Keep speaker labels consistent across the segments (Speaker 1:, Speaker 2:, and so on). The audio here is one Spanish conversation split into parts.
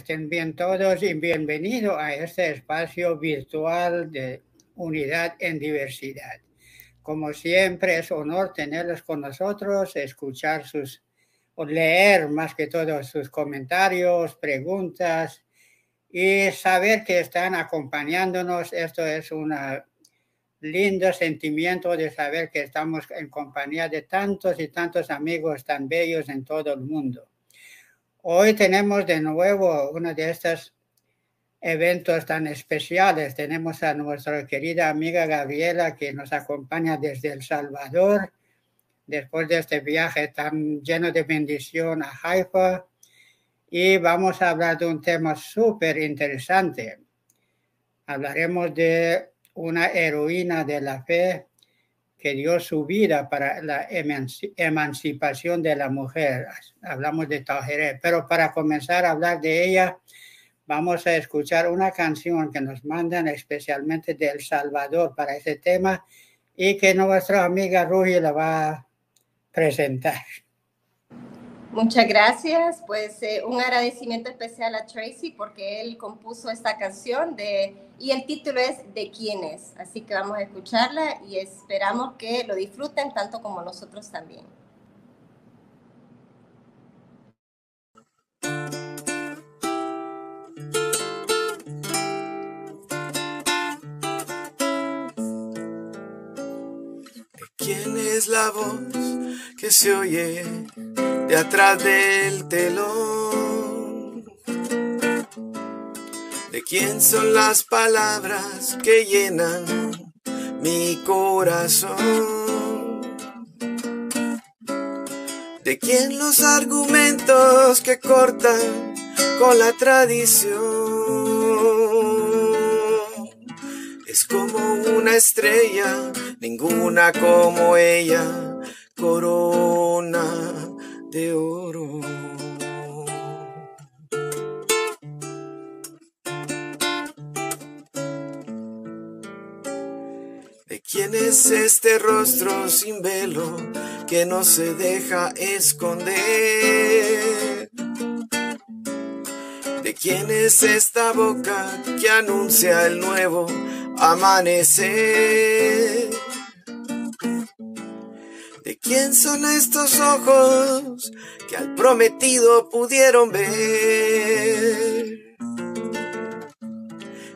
Speaker 1: estén bien todos y bienvenido a este espacio virtual de unidad en diversidad. Como siempre, es honor tenerlos con nosotros, escuchar sus, o leer más que todo sus comentarios, preguntas y saber que están acompañándonos. Esto es un lindo sentimiento de saber que estamos en compañía de tantos y tantos amigos tan bellos en todo el mundo. Hoy tenemos de nuevo uno de estos eventos tan especiales. Tenemos a nuestra querida amiga Gabriela que nos acompaña desde El Salvador después de este viaje tan lleno de bendición a Haifa. Y vamos a hablar de un tema súper interesante. Hablaremos de una heroína de la fe que dio su vida para la emancipación de la mujer. Hablamos de Tahiré, pero para comenzar a hablar de ella, vamos a escuchar una canción que nos mandan especialmente de El Salvador para ese tema y que nuestra amiga Rugi la va a presentar.
Speaker 2: Muchas gracias. Pues eh, un agradecimiento especial a Tracy porque él compuso esta canción de, y el título es ¿De quién es? Así que vamos a escucharla y esperamos que lo disfruten tanto como nosotros también.
Speaker 3: ¿De quién es la voz que se oye? Atrás del telón. ¿De quién son las palabras que llenan mi corazón? ¿De quién los argumentos que cortan con la tradición? Es como una estrella, ninguna como ella, corona de oro. ¿De quién es este rostro sin velo que no se deja esconder? ¿De quién es esta boca que anuncia el nuevo amanecer? ¿De quién son estos ojos que al prometido pudieron ver?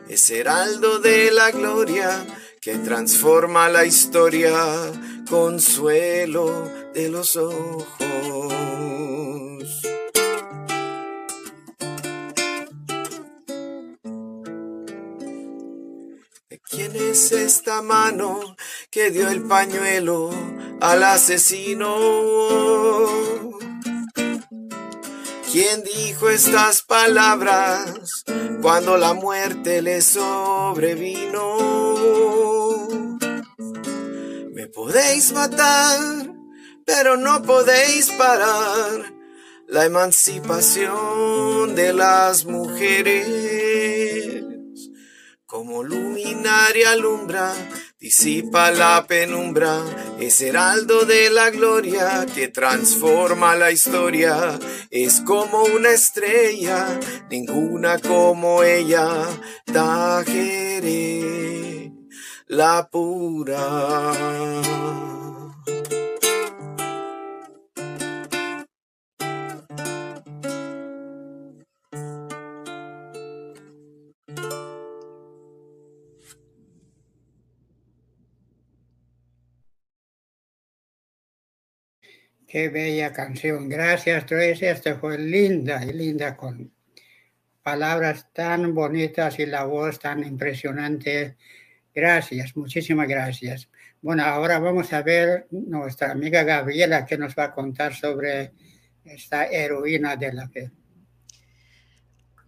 Speaker 3: Es heraldo de la gloria que transforma la historia, consuelo de los ojos. ¿De quién es esta mano que dio el pañuelo al asesino? ¿Quién dijo estas palabras cuando la muerte le sobrevino? Me podéis matar, pero no podéis parar la emancipación de las mujeres. Como luminaria alumbra, disipa la penumbra, es heraldo de la gloria que transforma la historia. Es como una estrella, ninguna como ella, Tajere, la pura.
Speaker 1: Qué bella canción. Gracias, Tracy. Esta fue linda y linda con palabras tan bonitas y la voz tan impresionante. Gracias, muchísimas gracias. Bueno, ahora vamos a ver nuestra amiga Gabriela que nos va a contar sobre esta heroína de la fe.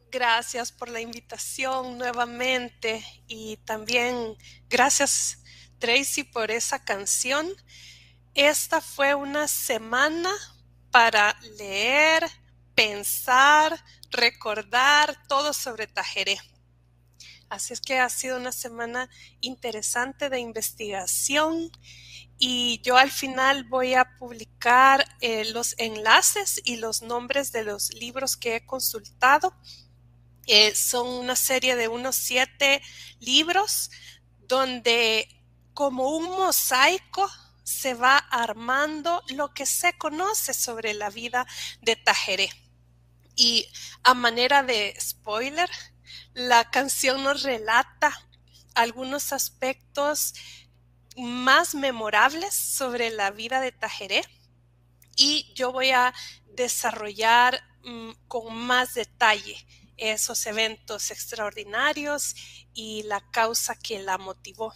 Speaker 4: Gracias por la invitación nuevamente y también gracias Tracy por esa canción. Esta fue una semana para leer, pensar, recordar todo sobre Tajeré. Así es que ha sido una semana interesante de investigación y yo al final voy a publicar eh, los enlaces y los nombres de los libros que he consultado. Eh, son una serie de unos siete libros donde como un mosaico se va armando lo que se conoce sobre la vida de Tajeré. Y a manera de spoiler, la canción nos relata algunos aspectos más memorables sobre la vida de Tajeré y yo voy a desarrollar mm, con más detalle esos eventos extraordinarios y la causa que la motivó.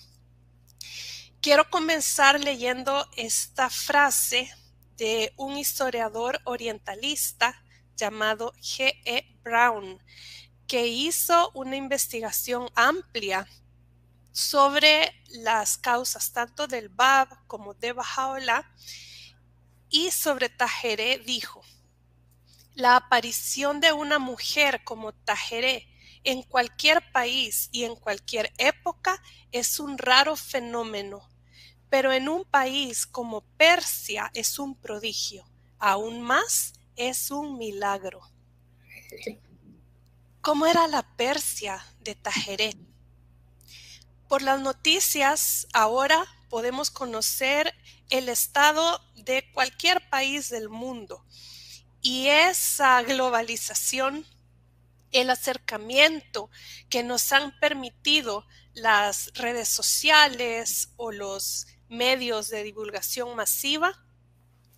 Speaker 4: Quiero comenzar leyendo esta frase de un historiador orientalista llamado G. E. Brown, que hizo una investigación amplia sobre las causas tanto del Bab como de Bajaola y sobre Tajeré dijo, la aparición de una mujer como Tajeré en cualquier país y en cualquier época es un raro fenómeno, pero en un país como Persia es un prodigio, aún más es un milagro. ¿Cómo era la Persia de Tajeré? Por las noticias ahora podemos conocer el estado de cualquier país del mundo y esa globalización, el acercamiento que nos han permitido las redes sociales o los medios de divulgación masiva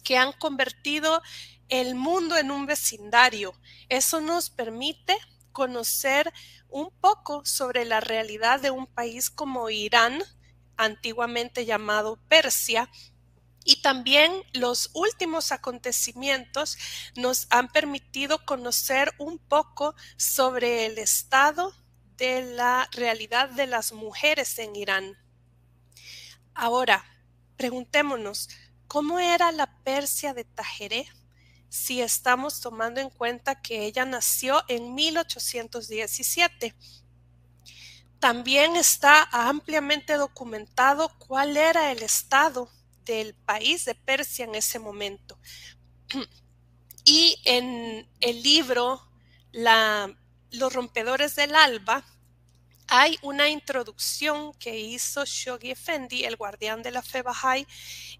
Speaker 4: que han convertido el mundo en un vecindario. Eso nos permite conocer un poco sobre la realidad de un país como Irán, antiguamente llamado Persia, y también los últimos acontecimientos nos han permitido conocer un poco sobre el estado de la realidad de las mujeres en Irán. Ahora, preguntémonos, ¿cómo era la Persia de Tajeré? si estamos tomando en cuenta que ella nació en 1817. También está ampliamente documentado cuál era el estado del país de Persia en ese momento. Y en el libro Los rompedores del alba, hay una introducción que hizo Shoghi Effendi, el guardián de la fe Bahá'í,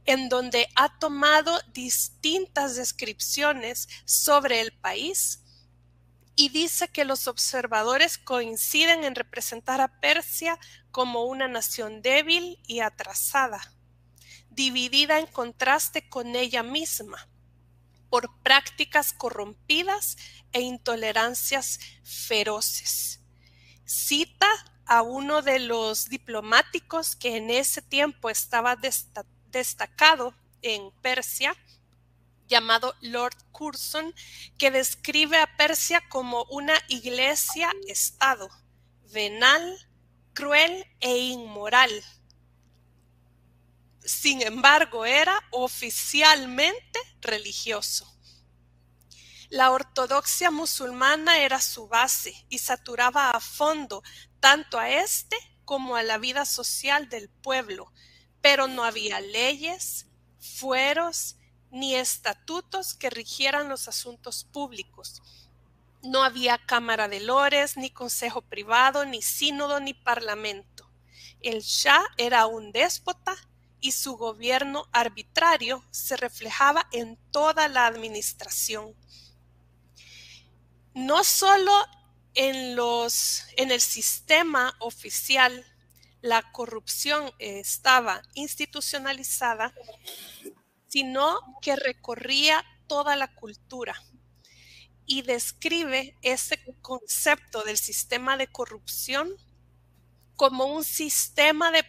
Speaker 4: en donde ha tomado distintas descripciones sobre el país y dice que los observadores coinciden en representar a Persia como una nación débil y atrasada, dividida en contraste con ella misma por prácticas corrompidas e intolerancias feroces cita a uno de los diplomáticos que en ese tiempo estaba destacado en Persia, llamado Lord Curzon, que describe a Persia como una iglesia-estado, venal, cruel e inmoral. Sin embargo, era oficialmente religioso. La ortodoxia musulmana era su base y saturaba a fondo tanto a este como a la vida social del pueblo, pero no había leyes, fueros ni estatutos que rigieran los asuntos públicos. No había Cámara de Lores, ni Consejo Privado, ni Sínodo, ni Parlamento. El Shah era un déspota y su gobierno arbitrario se reflejaba en toda la administración no solo en, en el sistema oficial la corrupción estaba institucionalizada, sino que recorría toda la cultura y describe ese concepto del sistema de corrupción como un sistema de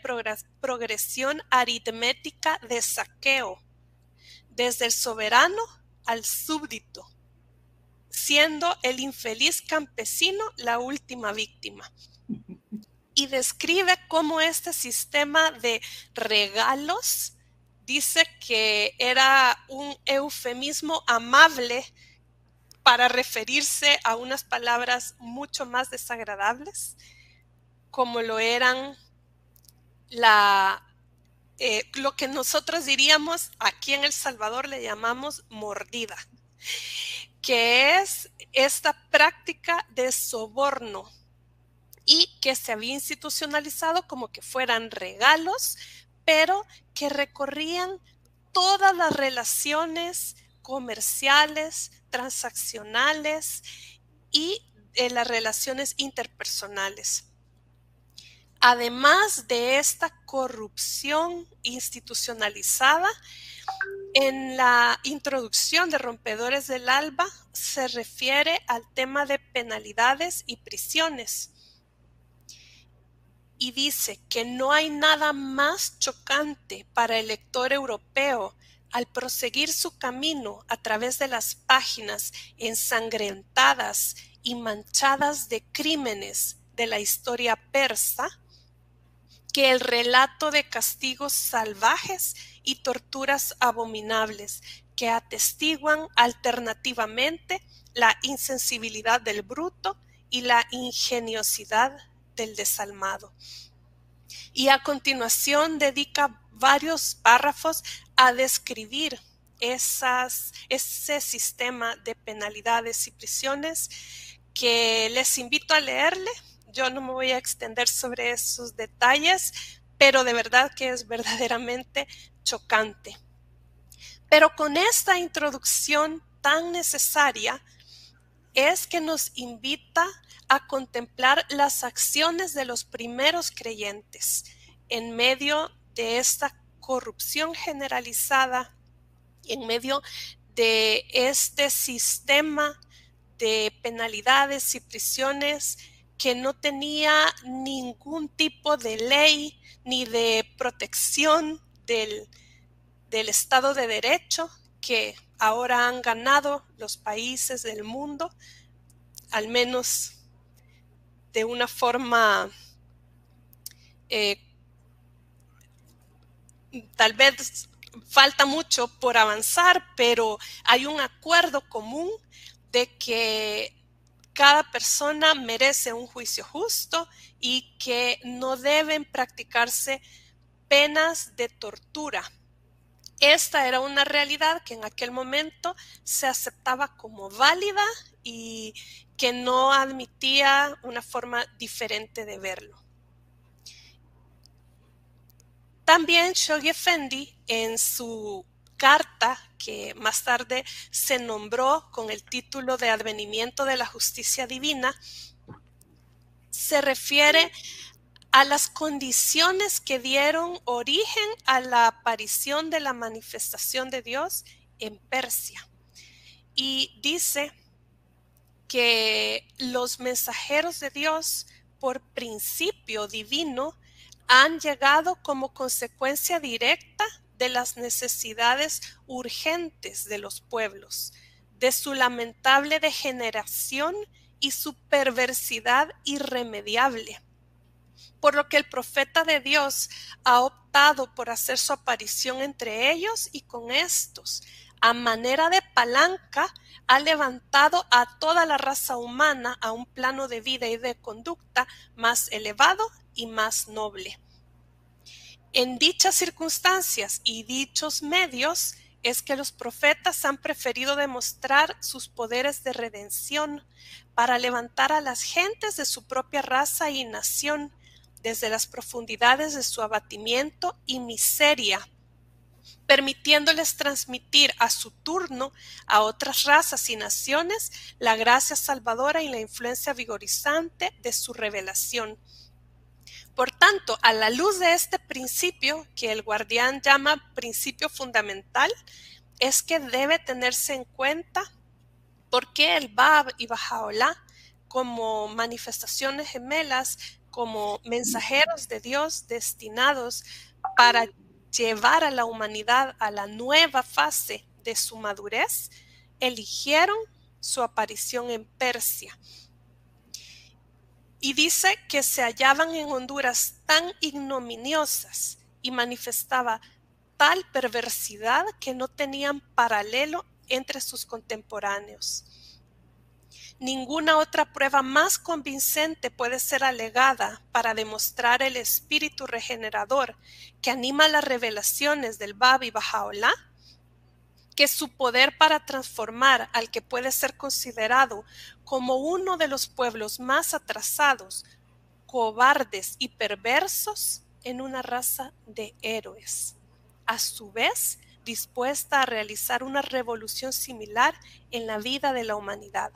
Speaker 4: progresión aritmética de saqueo, desde el soberano al súbdito, siendo el infeliz campesino la última víctima. Y describe cómo este sistema de regalos dice que era un eufemismo amable para referirse a unas palabras mucho más desagradables, como lo eran la, eh, lo que nosotros diríamos aquí en El Salvador le llamamos mordida, que es esta práctica de soborno y que se había institucionalizado como que fueran regalos, pero que recorrían todas las relaciones comerciales, transaccionales y eh, las relaciones interpersonales. Además de esta corrupción institucionalizada, en la introducción de Rompedores del Alba se refiere al tema de penalidades y prisiones. Y dice que no hay nada más chocante para el lector europeo al proseguir su camino a través de las páginas ensangrentadas y manchadas de crímenes de la historia persa, que el relato de castigos salvajes y torturas abominables que atestiguan alternativamente la insensibilidad del bruto y la ingeniosidad del desalmado. Y a continuación dedica varios párrafos a describir esas, ese sistema de penalidades y prisiones que les invito a leerle. Yo no me voy a extender sobre esos detalles, pero de verdad que es verdaderamente chocante. Pero con esta introducción tan necesaria es que nos invita a contemplar las acciones de los primeros creyentes en medio de esta corrupción generalizada, en medio de este sistema de penalidades y prisiones que no tenía ningún tipo de ley ni de protección del, Estado de Derecho que ahora han ganado los países del mundo, al menos de una forma eh, tal vez falta mucho por avanzar, pero hay un acuerdo común de que cada persona merece un juicio justo y que no deben practicarse penas de tortura. Esta era una realidad que en aquel momento se aceptaba como válida y que no admitía una forma diferente de verlo. También Shoghi Effendi en su carta que más tarde se nombró con el título de Advenimiento de la Justicia Divina, se refiere a las condiciones que dieron origen a la aparición de la manifestación de Dios en Persia. Y dice que los mensajeros de Dios, por principio divino, han llegado como consecuencia directa de las necesidades urgentes de los pueblos, de su lamentable degeneración y su perversidad irremediable. Por lo que el profeta de Dios ha optado por hacer su aparición entre ellos y con estos, a manera de palanca, ha levantado a toda la raza humana a un plano de vida y de conducta más elevado y más noble. En dichas circunstancias y dichos medios es que los profetas han preferido demostrar sus poderes de redención para levantar a las gentes de su propia raza y nación desde las profundidades de su abatimiento y miseria permitiéndoles transmitir a su turno a otras razas y naciones la gracia salvadora y la influencia vigorizante de su revelación. Por tanto, a la luz de este principio, que el guardián llama principio fundamental, es que debe tenerse en cuenta por qué el Bab y Bajaola, como manifestaciones gemelas, como mensajeros de Dios destinados para llevar a la humanidad a la nueva fase de su madurez, eligieron su aparición en Persia. Y dice que se hallaban en Honduras tan ignominiosas y manifestaba tal perversidad que no tenían paralelo entre sus contemporáneos. Ninguna otra prueba más convincente puede ser alegada para demostrar el espíritu regenerador que anima las revelaciones del Babi Bajaola que su poder para transformar al que puede ser considerado como uno de los pueblos más atrasados, cobardes y perversos en una raza de héroes, a su vez dispuesta a realizar una revolución similar en la vida de la humanidad.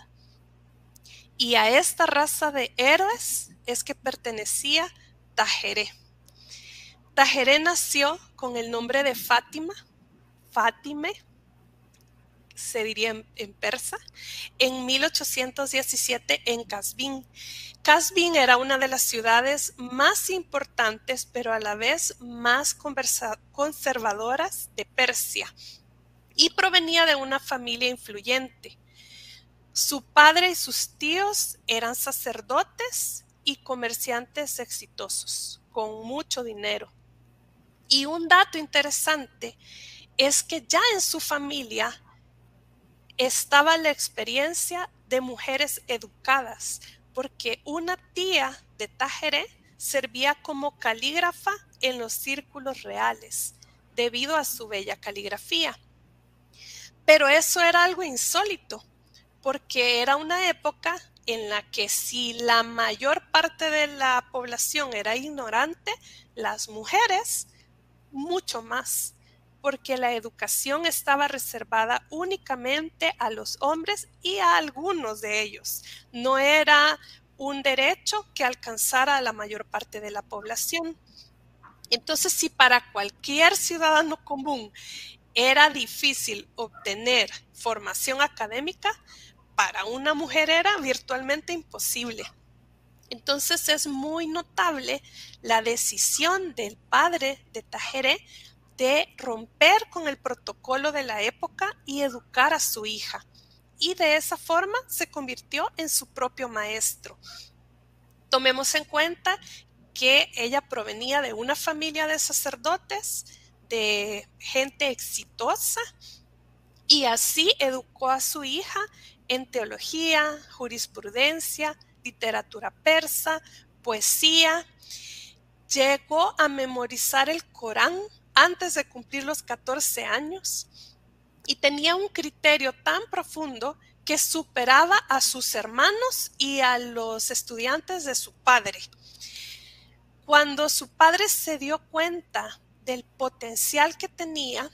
Speaker 4: Y a esta raza de héroes es que pertenecía Tajeré. Tajeré nació con el nombre de Fátima, Fátime, se diría en, persa, en 1817 en Kazvin. Kazvin era una de las ciudades más importantes, pero a la vez más conservadoras de Persia, y provenía de una familia influyente. Su padre y sus tíos eran sacerdotes y comerciantes exitosos, con mucho dinero. Y un dato interesante es que ya en su familia estaba la experiencia de mujeres educadas, porque una tía de Tajeré servía como calígrafa en los círculos reales, debido a su bella caligrafía. Pero eso era algo insólito, porque era una época en la que si la mayor parte de la población era ignorante, las mujeres mucho más porque la educación estaba reservada únicamente a los hombres y a algunos de ellos. No era un derecho que alcanzara a la mayor parte de la población. Entonces, si para cualquier ciudadano común era difícil obtener formación académica, para una mujer era virtualmente imposible. Entonces es muy notable la decisión del padre de Tajeré de romper con el protocolo de la época y educar a su hija. Y de esa forma se convirtió en su propio maestro. Tomemos en cuenta que ella provenía de una familia de sacerdotes, de gente exitosa, y así educó a su hija en teología, jurisprudencia, literatura persa, poesía. Llegó a memorizar el Corán antes de cumplir los 14 años y tenía un criterio tan profundo que superaba a sus hermanos y a los estudiantes de su padre. Cuando su padre se dio cuenta del potencial que tenía,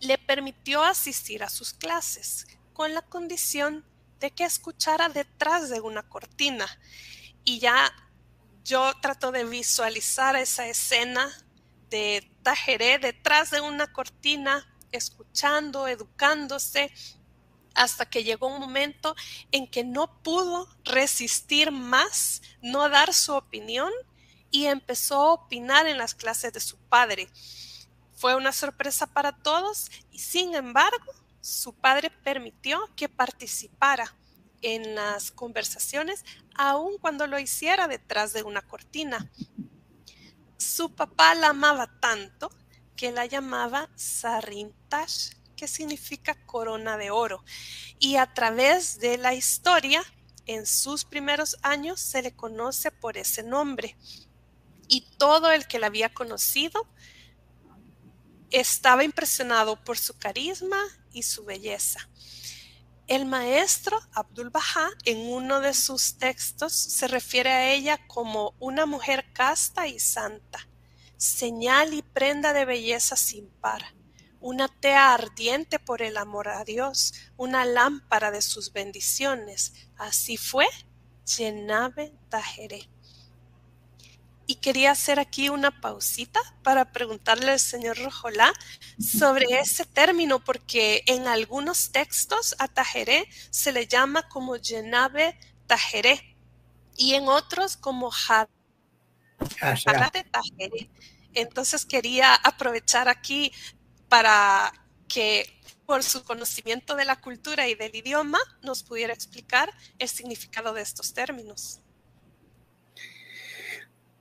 Speaker 4: le permitió asistir a sus clases, con la condición de que escuchara detrás de una cortina. Y ya yo trato de visualizar esa escena de Tajeré detrás de una cortina, escuchando, educándose, hasta que llegó un momento en que no pudo resistir más, no dar su opinión y empezó a opinar en las clases de su padre. Fue una sorpresa para todos y sin embargo su padre permitió que participara en las conversaciones, aun cuando lo hiciera detrás de una cortina su papá la amaba tanto que la llamaba Sarintash, que significa corona de oro. Y a través de la historia, en sus primeros años se le conoce por ese nombre. Y todo el que la había conocido estaba impresionado por su carisma y su belleza. El maestro Abdul Baha en uno de sus textos se refiere a ella como una mujer casta y santa, señal y prenda de belleza sin par, una tea ardiente por el amor a Dios, una lámpara de sus bendiciones. Así fue Yenabe. Y quería hacer aquí una pausita para preguntarle al señor Rojolá sobre ese término, porque en algunos textos a Tajeré se le llama como Yenabe Tajeré y en otros como Had Tajeré. Entonces quería aprovechar aquí para que por su conocimiento de la cultura y del idioma nos pudiera explicar el significado de estos términos.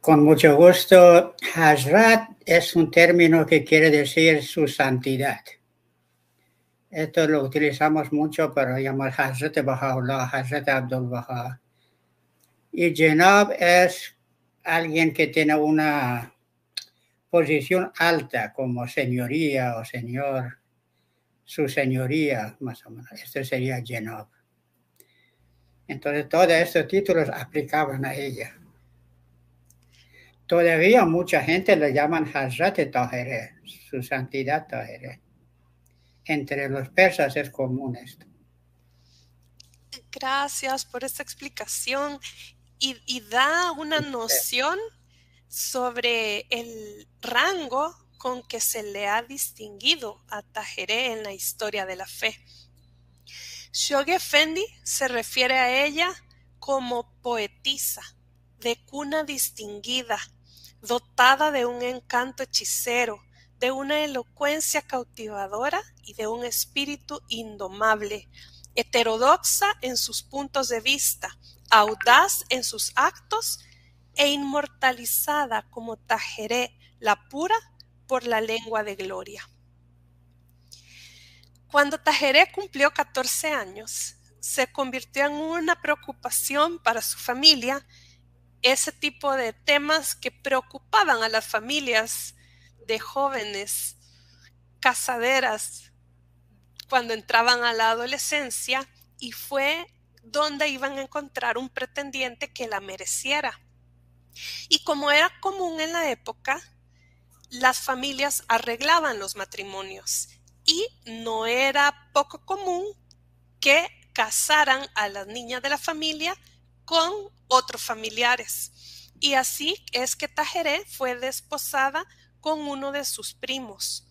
Speaker 1: Con mucho gusto, Hazrat es un término que quiere decir su santidad. Esto lo utilizamos mucho para llamar Hazrat Baha'u'llah, Hazrat Abdul Baha. Y Jenab es alguien que tiene una posición alta como señoría o señor, su señoría, más o menos. Esto sería Jenab. Entonces, todos estos títulos aplicaban a ella. Todavía mucha gente le llaman Hazrat Tahere, su santidad Tahere. Entre los persas es común esto.
Speaker 4: Gracias por esta explicación y, da una noción sobre el rango con que se le ha distinguido a Tajeré en la historia de la fe. Shoge Fendi se refiere a ella como poetisa, de cuna distinguida, dotada de un encanto hechicero, de una elocuencia cautivadora y de un espíritu indomable, heterodoxa en sus puntos de vista, audaz en sus actos e inmortalizada como Tajeré, la pura, por la lengua de gloria. Cuando Tajeré cumplió 14 años, se convirtió en una preocupación para su familia ese tipo de temas que preocupaban a las familias de jóvenes casaderas cuando entraban a la adolescencia y fue donde iban a encontrar un pretendiente que la mereciera. Y como era común en la época, las familias arreglaban los matrimonios y no era poco común que casaran a las niñas de la familia con otros familiares. Y así es que Tajeré fue desposada con uno de sus primos,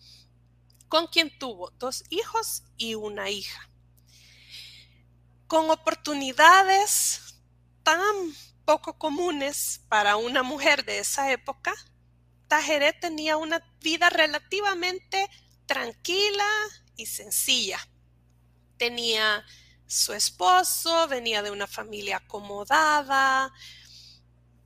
Speaker 4: con quien tuvo dos hijos y una hija. Con oportunidades tan poco comunes para una mujer de esa época, Tajeré tenía una vida relativamente tranquila y sencilla. Tenía su esposo, venía de una familia acomodada,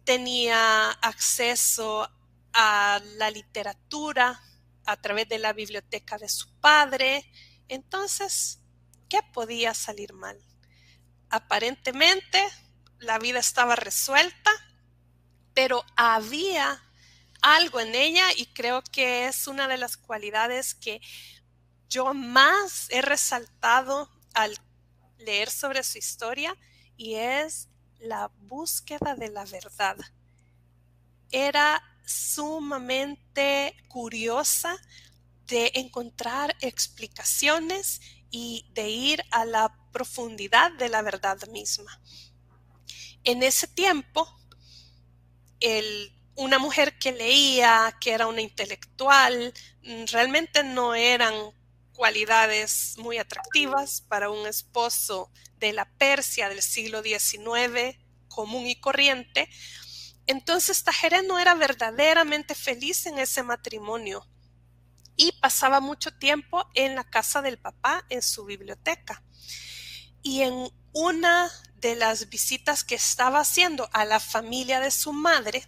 Speaker 4: tenía acceso a la literatura a través de la biblioteca de su padre. Entonces, ¿qué podía salir mal? Aparentemente, la vida estaba resuelta, pero había algo en ella y creo que es una de las cualidades que yo más he resaltado al leer sobre su historia y es la búsqueda de la verdad. Era sumamente curiosa de encontrar explicaciones y de ir a la profundidad de la verdad misma. En ese tiempo, una mujer que leía, que era una intelectual, mm, realmente no eran cualidades muy atractivas para un esposo de la Persia del siglo XIX, común y corriente, entonces Tajeré no era verdaderamente feliz en ese matrimonio y pasaba mucho tiempo en la casa del papá, en su biblioteca. Y en una de las visitas que estaba haciendo a la familia de su madre,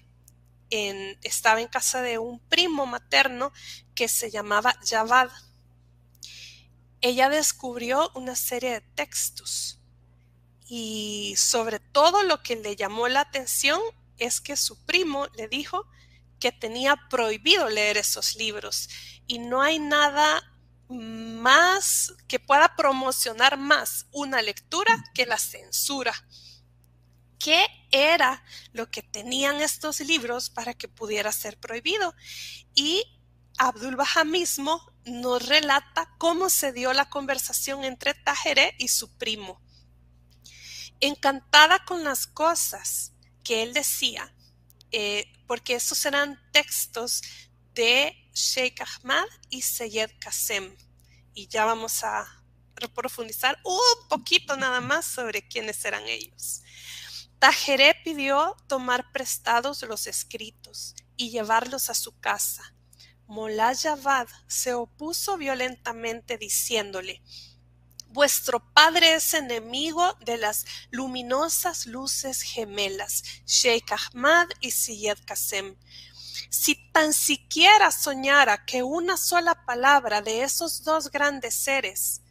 Speaker 4: estaba en casa de un primo materno que se llamaba Javad. Ella descubrió una serie de textos y sobre todo lo que le llamó la atención es que su primo le dijo que tenía prohibido leer esos libros y no hay nada más que pueda promocionar más una lectura que la censura. ¿Qué era lo que tenían estos libros para que pudiera ser prohibido? Y Abdul Baha mismo nos relata cómo se dio la conversación entre Tajeré y su primo. Encantada con las cosas que él decía, eh, porque esos eran textos de Sheikh Ahmad y Seyed Qasem. Y ya vamos a profundizar un poquito nada más sobre quiénes eran ellos. Tajeré pidió tomar prestados los escritos y llevarlos a su casa. Molá Javad se opuso violentamente diciéndole, Vuestro padre es enemigo de las luminosas luces gemelas, Sheikh Ahmad y Syed Qasem. Si tan siquiera soñara que una sola palabra de esos dos grandes seres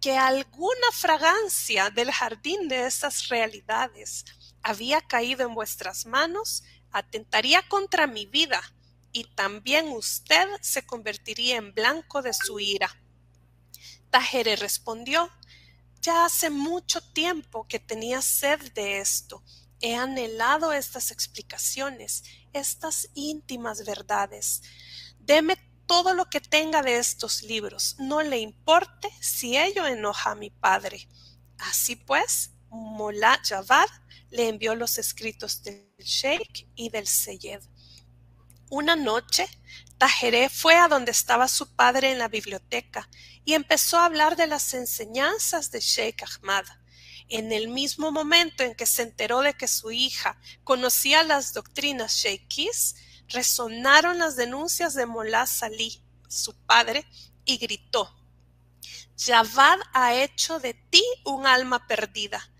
Speaker 4: que alguna fragancia del jardín de estas realidades había caído en vuestras manos, atentaría contra mi vida y también usted se convertiría en blanco de su ira. Tajere respondió, ya hace mucho tiempo que tenía sed de esto. He anhelado estas explicaciones, estas íntimas verdades. Deme todo lo que tenga de estos libros, no le importe si ello enoja a mi padre. Así pues, Mullah Javad le envió los escritos del Sheikh y del Seyed. Una noche, Tajeré fue a donde estaba su padre en la biblioteca y empezó a hablar de las enseñanzas de Sheikh Ahmad. En el mismo momento en que se enteró de que su hija conocía las doctrinas sheikhis, resonaron las denuncias de Molá Salih, su padre, y gritó, Javad ha hecho de ti un alma perdida.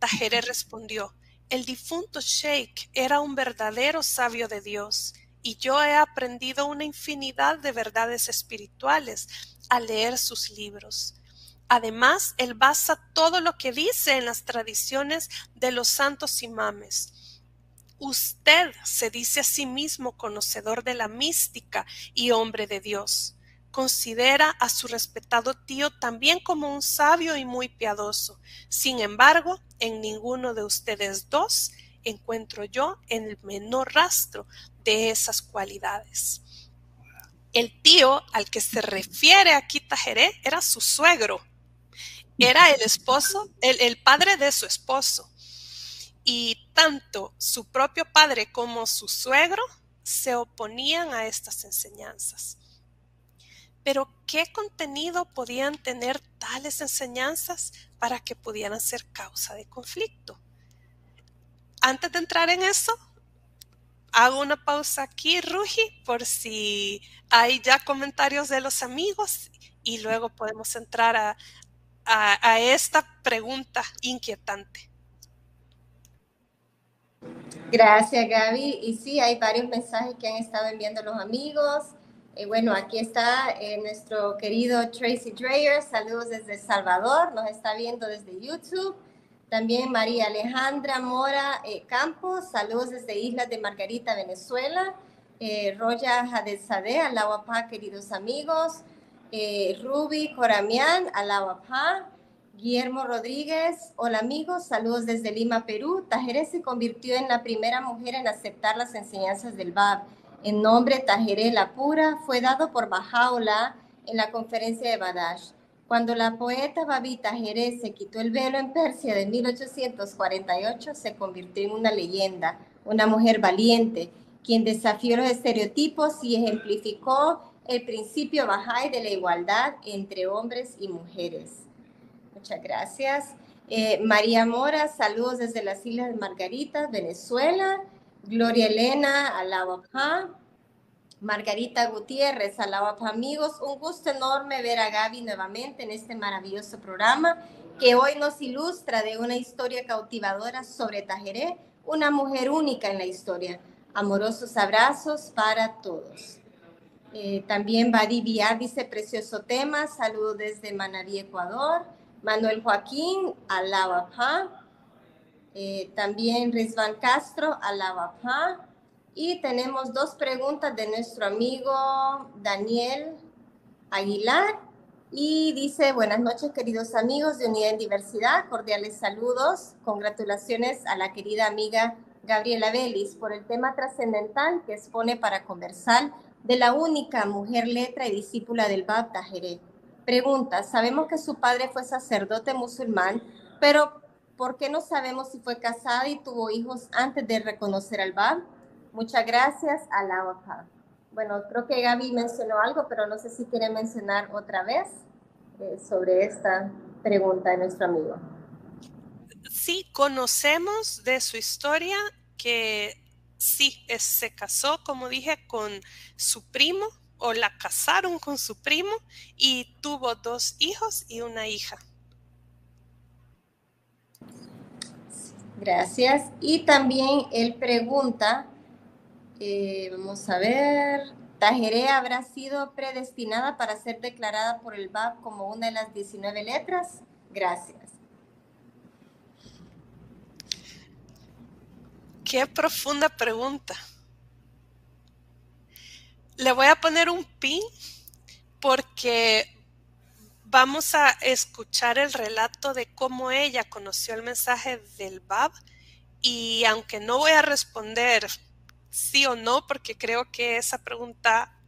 Speaker 4: Tajeré respondió, el difunto Sheikh era un verdadero sabio de Dios y yo he aprendido una infinidad de verdades espirituales al leer sus libros. Además, él basa todo lo que dice en las tradiciones de los santos imames. Usted se dice a sí mismo conocedor de la mística y hombre de Dios. Considera a su respetado tío también como un sabio y muy piadoso. Sin embargo, en ninguno de ustedes dos encuentro yo el menor rastro de esas cualidades. El tío al que se refiere aquí Tajeré era su suegro, era el esposo, el, el padre de su esposo. Y tanto su propio padre como su suegro se oponían a estas enseñanzas. Pero ¿qué contenido podían tener tales enseñanzas para que pudieran ser causa de conflicto? Antes de entrar en eso, hago una pausa aquí, Ruji, por si hay ya comentarios de los amigos y luego podemos entrar a, a, esta pregunta inquietante.
Speaker 2: Gracias, Gaby. Y sí, hay varios mensajes que han estado enviando los amigos. Eh, bueno, aquí está eh, nuestro querido Tracy Dreyer. Saludos desde El Salvador. Nos está viendo desde YouTube. También María Alejandra Mora eh, Campos, saludos desde Islas de Margarita, Venezuela. Eh, Roya Jadezade, Alawapá, queridos amigos. Eh, Ruby Coramián, Alawapá. Guillermo Rodríguez, hola amigos, saludos desde Lima, Perú. Tajeré se convirtió en la primera mujer en aceptar las enseñanzas del Bab. El nombre Tajeré la Pura fue dado por Bajaola en la conferencia de Badash. Cuando la poeta Babita Jerez se quitó el velo en Persia de 1848, se convirtió en una leyenda, una mujer valiente, quien desafió los estereotipos y ejemplificó el principio Bahá'í de la igualdad entre hombres y mujeres. Muchas gracias. Eh, María Mora, saludos desde las Islas de Margarita, Venezuela. Gloria Elena, Alabajá. Margarita Gutiérrez, Alabapa amigos, un gusto enorme ver a Gaby nuevamente en este maravilloso programa que hoy nos ilustra de una historia cautivadora sobre Tajeré, una mujer única en la historia. Amorosos abrazos para todos. Eh, también Badi Villar dice precioso tema, saludo desde Manaví, Ecuador. Manuel Joaquín, Alabapa. Eh, también Rizvan Castro, Alabapa. Y tenemos dos preguntas de nuestro amigo Daniel Aguilar. Y dice, buenas noches queridos amigos de Unidad en Diversidad, cordiales saludos, congratulaciones a la querida amiga Gabriela Vélez por el tema trascendental que expone para conversar de la única mujer letra y discípula del Bab Tajeré. Pregunta, sabemos que su padre fue sacerdote musulmán, pero ¿por qué no sabemos si fue casada y tuvo hijos antes de reconocer al Bab? Muchas gracias a la. Bueno, creo que Gaby mencionó algo, pero no sé si quiere mencionar otra vez eh, sobre esta pregunta de nuestro amigo.
Speaker 4: Sí, conocemos de su historia que sí, se casó, como dije, con su primo o la casaron con su primo y tuvo dos hijos y una hija.
Speaker 2: Gracias. Y también él pregunta eh, vamos a ver. Tajeré habrá sido predestinada para ser declarada por el BAP como una de las 19 letras. Gracias.
Speaker 4: Qué profunda pregunta. Le voy a poner un pin porque vamos a escuchar el relato de cómo ella conoció el mensaje del BAB y aunque no voy a responder sí o no, porque creo que esa pregunta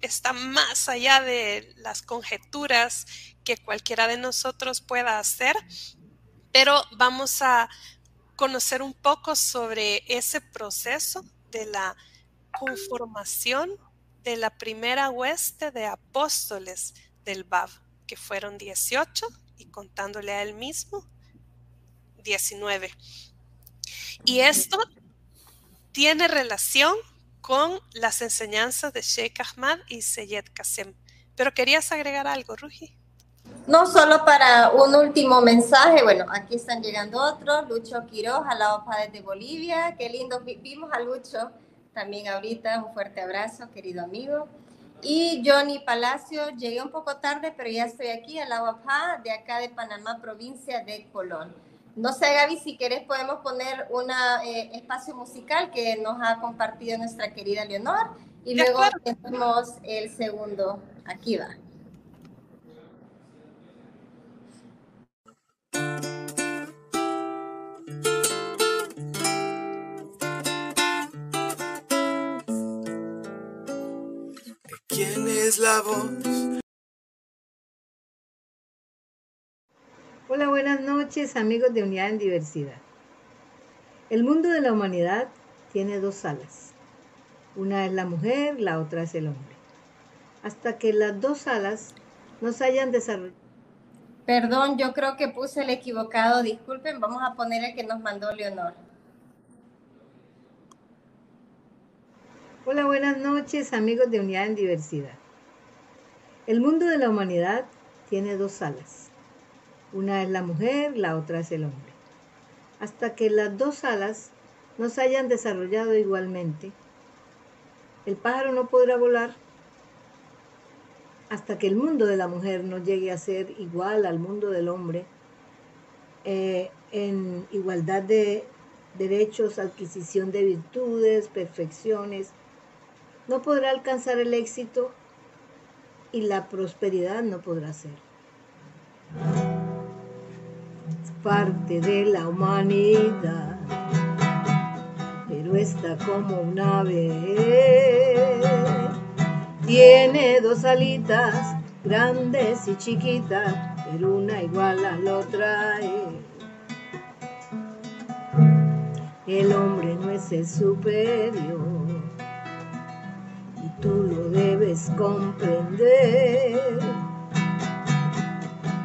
Speaker 4: está más allá de las conjeturas que cualquiera de nosotros pueda hacer, pero vamos a conocer un poco sobre ese proceso de la conformación de la primera hueste de apóstoles del BAV, que fueron 18 y contándole a él mismo, 19. Y esto tiene relación con las enseñanzas de Sheikh Ahmad y Seyed Kasem. Pero querías agregar algo, Ruji.
Speaker 2: No solo para un último mensaje, bueno, aquí están llegando otros, Lucho Quiroz, a la OPA desde Bolivia, qué lindo, vimos a Lucho también ahorita, un fuerte abrazo, querido amigo. Y Johnny Palacio, llegué un poco tarde, pero ya estoy aquí, a la OPA de acá de Panamá, provincia de Colón. No sé, Gaby, si querés podemos poner un eh, espacio musical que nos ha compartido nuestra querida Leonor y luego tenemos el segundo. Aquí va.
Speaker 3: quién es la voz?
Speaker 5: Hola, buenas noches amigos de Unidad en Diversidad. El mundo de la humanidad tiene dos alas. Una es la mujer, la otra es el hombre. Hasta que las dos alas nos hayan desarrollado.
Speaker 2: Perdón, yo creo que puse el equivocado. Disculpen, vamos a poner el que nos mandó Leonor.
Speaker 5: Hola, buenas noches amigos de Unidad en Diversidad. El mundo de la humanidad tiene dos alas una es la mujer, la otra es el hombre. Hasta que las dos alas no se hayan desarrollado igualmente, el pájaro no podrá volar hasta que el mundo de la mujer no llegue a ser igual al mundo del hombre eh, en igualdad de derechos, adquisición de virtudes, perfecciones, no podrá alcanzar el éxito y la prosperidad no podrá ser parte de la humanidad, pero está como un ave. Tiene dos alitas, grandes y chiquitas, pero una igual a la otra El hombre no es el superior y tú lo debes comprender.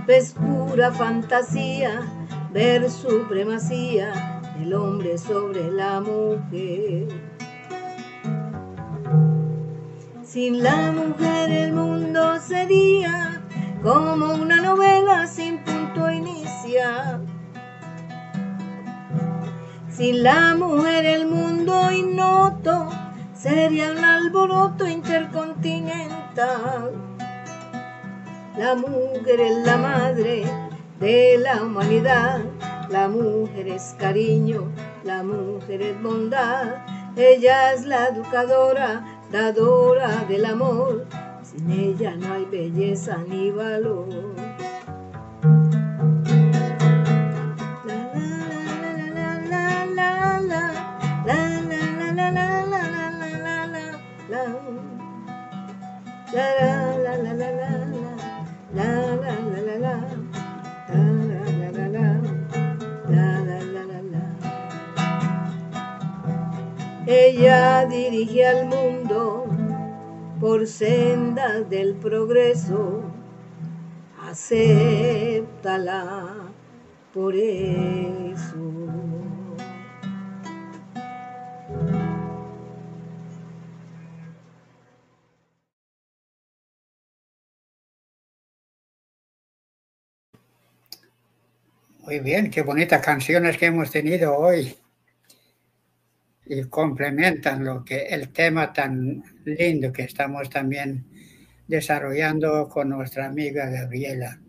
Speaker 5: Es pura fantasía ver supremacía del hombre sobre la mujer. Sin la mujer el mundo sería como una novela sin punto inicial. Sin la mujer el mundo ignoto sería un alboroto intercontinental. La mujer es la madre de la humanidad. La mujer es cariño, la mujer es bondad. Ella es la educadora, dadora del amor. Sin ella no hay belleza ni valor. Sendas del progreso. Acéptala por eso.
Speaker 1: Muy bien, qué bonitas canciones que hemos tenido hoy. Y complementan lo que el tema tan lindo que estamos también desarrollando con nuestra amiga Gabriela.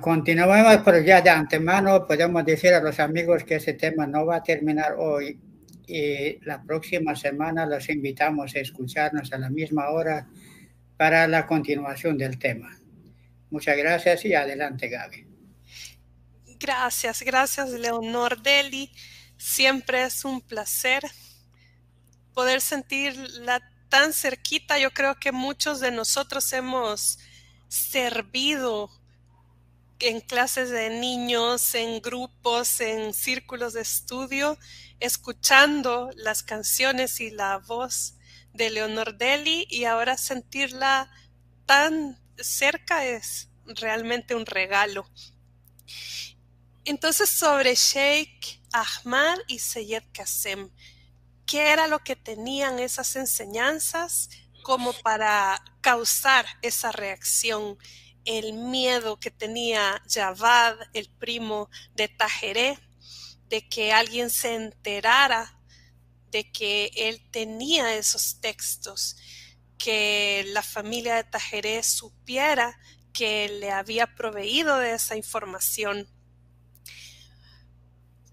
Speaker 1: Continuamos, pero ya de antemano podemos decir a los amigos que ese tema no va a terminar hoy y la próxima semana los invitamos a escucharnos a la misma hora para la continuación del tema. Muchas gracias y adelante, Gaby.
Speaker 4: Gracias, gracias, Leonor Deli. Siempre es un placer poder sentirla tan cerquita. Yo creo que muchos de nosotros hemos servido en clases de niños, en grupos, en círculos de estudio, escuchando las canciones y la voz de Leonor Deli y ahora sentirla tan cerca es realmente un regalo. Entonces, sobre Sheikh Ahmad y Seyed Qasem, ¿qué era lo que tenían esas enseñanzas como para causar esa reacción? El miedo que tenía Javad, el primo de Tajeré, de que alguien se enterara de que él tenía esos textos, que la familia de Tajeré supiera que le había proveído de esa información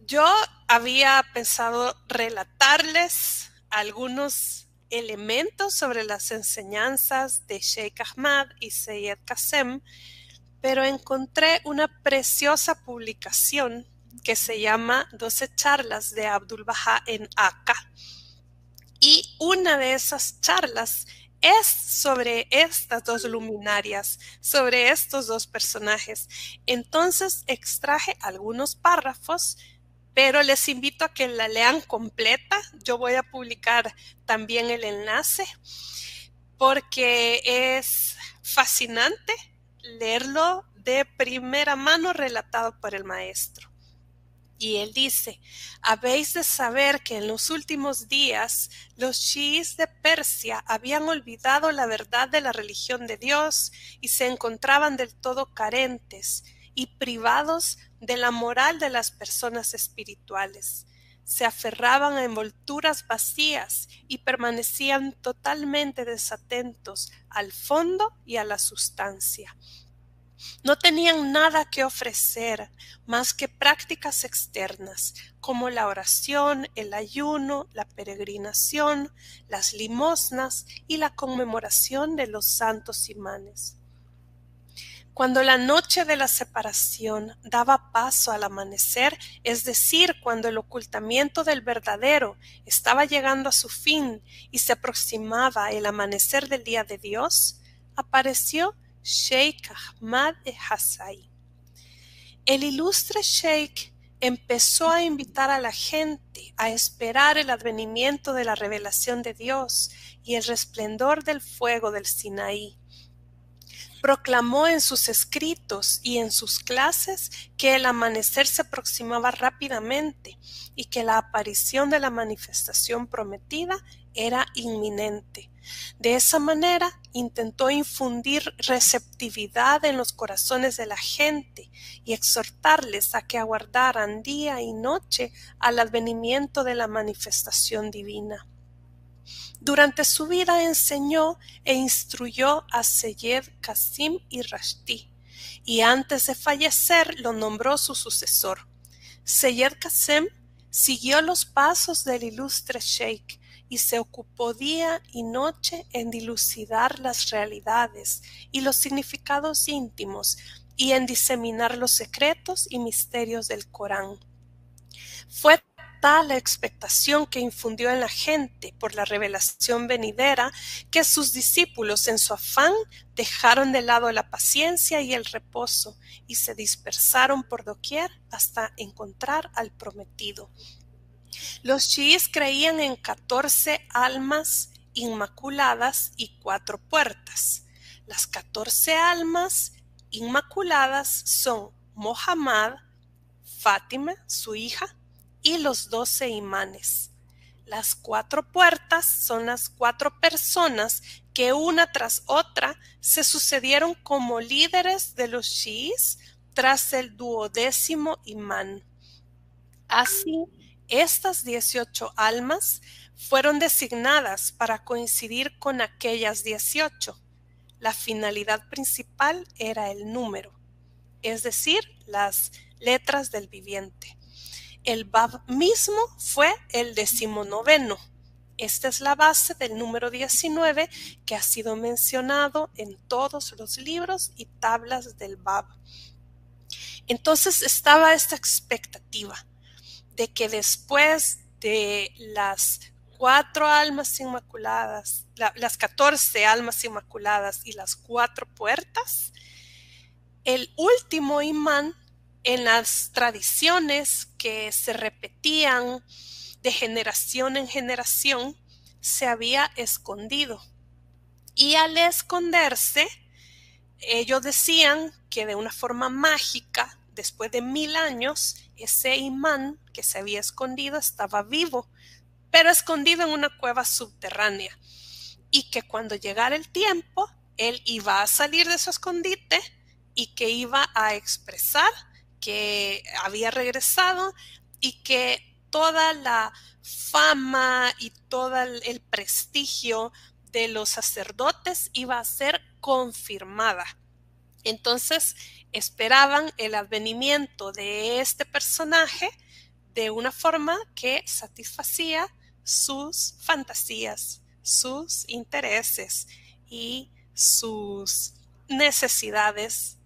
Speaker 4: yo había pensado relatarles algunos elementos sobre las enseñanzas de Sheikh Ahmad y Seyed Qasem, pero encontré una preciosa publicación que se llama 12 charlas de Abdul Baha en Aka. Y una de esas charlas es sobre estas dos luminarias, sobre estos dos personajes. Entonces extraje algunos párrafos pero les invito a que la lean completa. Yo voy a publicar también el enlace porque es fascinante leerlo de primera mano relatado por el maestro. Y él dice, habéis de saber que en los últimos días los chiíes de Persia habían olvidado la verdad de la religión de Dios y se encontraban del todo carentes y privados de la moral de las personas espirituales. Se aferraban a envolturas vacías y permanecían totalmente desatentos al fondo y a la sustancia. No tenían nada que ofrecer más que prácticas externas, como la oración, el ayuno, la peregrinación, las limosnas y la conmemoración de los santos imanes. Cuando la noche de la separación daba paso al amanecer, es decir, cuando el ocultamiento del verdadero estaba llegando a su fin y se aproximaba el amanecer del día de Dios, apareció Sheikh Ahmad e Hassai. El ilustre Sheikh empezó a invitar a la gente a esperar el advenimiento de la revelación de Dios y el resplendor del fuego del Sinaí proclamó en sus escritos y en sus clases que el amanecer se aproximaba rápidamente y que la aparición de la manifestación prometida era inminente. De esa manera intentó infundir receptividad en los corazones de la gente y exhortarles a que aguardaran día y noche al advenimiento de la manifestación divina. Durante su vida enseñó e instruyó a Seyed Qasim y Rashti, y antes de fallecer lo nombró su sucesor. Seyed Qasim siguió los pasos del ilustre sheikh y se ocupó día y noche en dilucidar las realidades y los significados íntimos y en diseminar los secretos y misterios del Corán. Fue tal la expectación que infundió en la gente por la revelación venidera que sus discípulos en su afán dejaron de lado la paciencia y el reposo y se dispersaron por doquier hasta encontrar al prometido. Los chiíes creían en catorce almas inmaculadas y cuatro puertas. Las catorce almas inmaculadas son Mohammad, Fátima, su hija, y los doce imanes. Las cuatro puertas son las cuatro personas que una tras otra se sucedieron como líderes de los shiís tras el duodécimo imán. Así, estas 18 almas fueron designadas para coincidir con aquellas 18. La finalidad principal era el número, es decir, las letras del viviente. El Bab mismo fue el decimonoveno. Esta es la base del número 19 que ha sido mencionado en todos los libros y tablas del Bab. Entonces estaba esta expectativa de que después de las cuatro almas inmaculadas, las catorce almas inmaculadas y las cuatro puertas, el último imán en las tradiciones que se repetían de generación en generación se había escondido. Y al esconderse, ellos decían que de una forma mágica, después de mil años, ese imán que se había escondido estaba vivo, pero escondido en una cueva subterránea. Y que cuando llegara el tiempo, él iba a salir de su escondite y que iba a expresar que había regresado y que toda la fama y todo el prestigio de los sacerdotes iba a ser confirmada. Entonces esperaban el advenimiento de este personaje de una forma que satisfacía sus fantasías, sus intereses y sus necesidades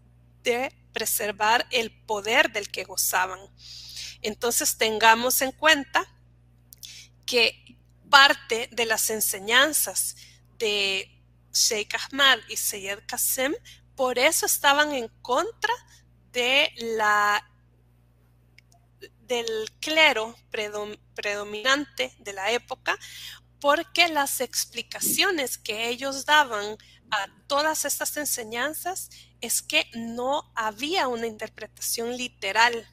Speaker 4: de preservar el poder del que gozaban. Entonces tengamos en cuenta que parte de las enseñanzas de Sheikh Ahmad y Seyed Qasem por eso estaban en contra de la del clero predominante de la época, porque las explicaciones que ellos daban a todas estas enseñanzas es que no había una interpretación literal,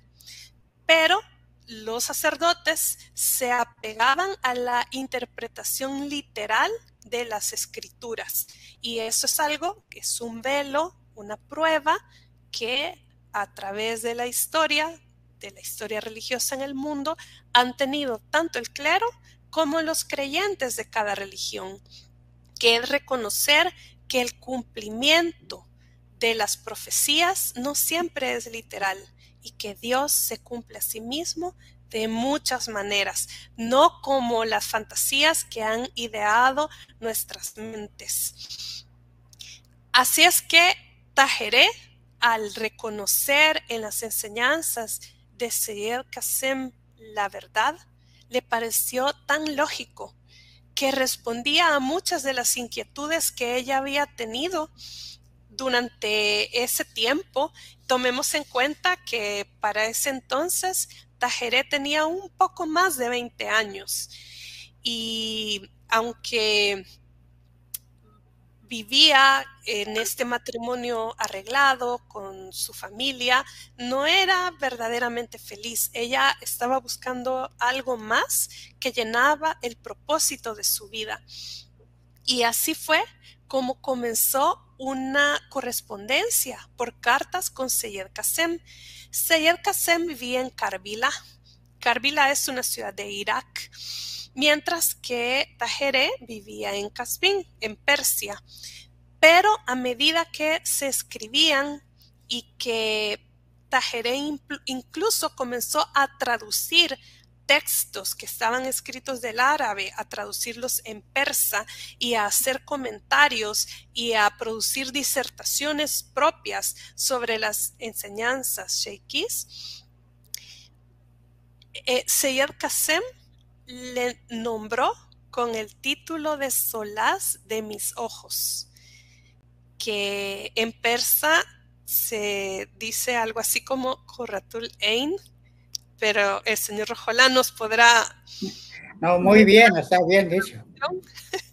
Speaker 4: pero los sacerdotes se apegaban a la interpretación literal de las escrituras. Y eso es algo que es un velo, una prueba que a través de la historia, de la historia religiosa en el mundo, han tenido tanto el clero como los creyentes de cada religión, que es reconocer que el cumplimiento de las profecías no siempre es literal y que Dios se cumple a sí mismo de muchas maneras, no como las fantasías que han ideado nuestras mentes. Así es que Tajeré, al reconocer en las enseñanzas de Seir Kasem la verdad, le pareció tan lógico que respondía a muchas de las inquietudes que ella había tenido durante ese tiempo. Tomemos en cuenta que para ese entonces Tajeré tenía un poco más de 20 años y aunque vivía en este matrimonio arreglado con su familia, no era verdaderamente feliz. Ella estaba buscando algo más que llenaba el propósito de su vida. Y así fue como comenzó una correspondencia por cartas con Seyed Kasem. Seyed Kasem vivía en Karbila. Karbila es una ciudad de Irak mientras que Tajeré vivía en Caspín, en Persia. Pero a medida que se escribían y que Tajeré incluso comenzó a traducir textos que estaban escritos del árabe, a traducirlos en persa y a hacer comentarios y a producir disertaciones propias sobre las enseñanzas sheikis, eh, Seyyed Qasem le nombró con el título de Solaz de mis ojos, que en persa se dice algo así como Corratul Ein, pero el señor Rojolá nos podrá...
Speaker 1: No, muy bien, está bien dicho.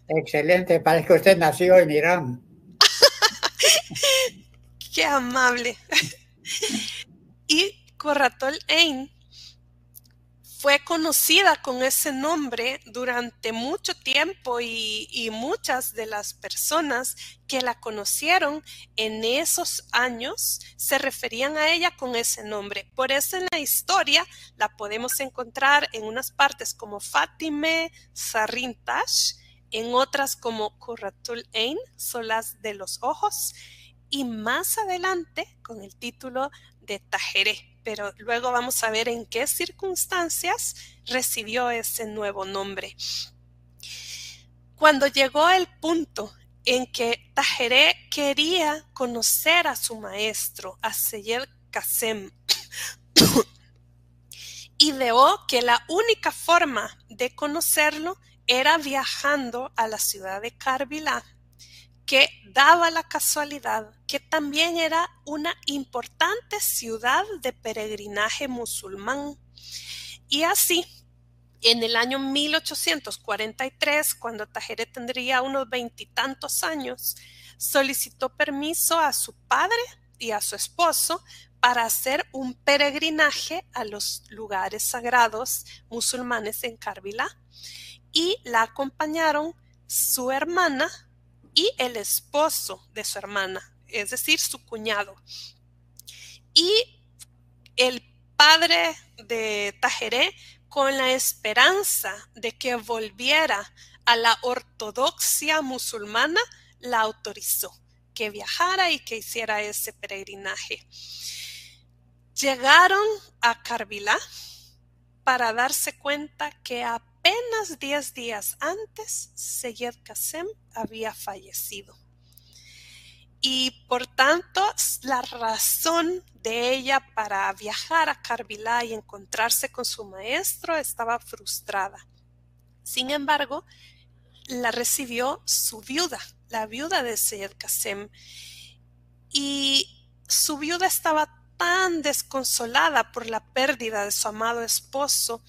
Speaker 1: Excelente, parece que usted nació en Irán.
Speaker 4: Qué amable. y Corratul Ein fue conocida con ese nombre durante mucho tiempo y, muchas de las personas que la conocieron en esos años se referían a ella con ese nombre. Por eso en la historia la podemos encontrar en unas partes como Fatime Sarintash, en otras como Kurratul Ain, Solas de los Ojos, y más adelante con el título de Tajeré pero luego vamos a ver en qué circunstancias recibió ese nuevo nombre. Cuando llegó el punto en que Tajeré quería conocer a su maestro, a Seyed Kasem, ideó que la única forma de conocerlo era viajando a la ciudad de Karbila que daba la casualidad que también era una importante ciudad de peregrinaje musulmán. Y así, en el año 1843, cuando Tajere tendría unos veintitantos años, solicitó permiso a su padre y a su esposo para hacer un peregrinaje a los lugares sagrados musulmanes en Karbila y la acompañaron su hermana y el esposo de su hermana, es decir, su cuñado. Y el padre de Tajeré, con la esperanza de que volviera a la ortodoxia musulmana, la autorizó que viajara y que hiciera ese peregrinaje. Llegaron a Carvilá para darse cuenta que apenas 10 días antes, Seyed Kasem había fallecido. Y por tanto, la razón de ella para viajar a Carvilá y encontrarse con su maestro estaba frustrada. Sin embargo, la recibió su viuda, la viuda de Seyed Kasem. Y su viuda estaba tan desconsolada por la pérdida de su amado esposo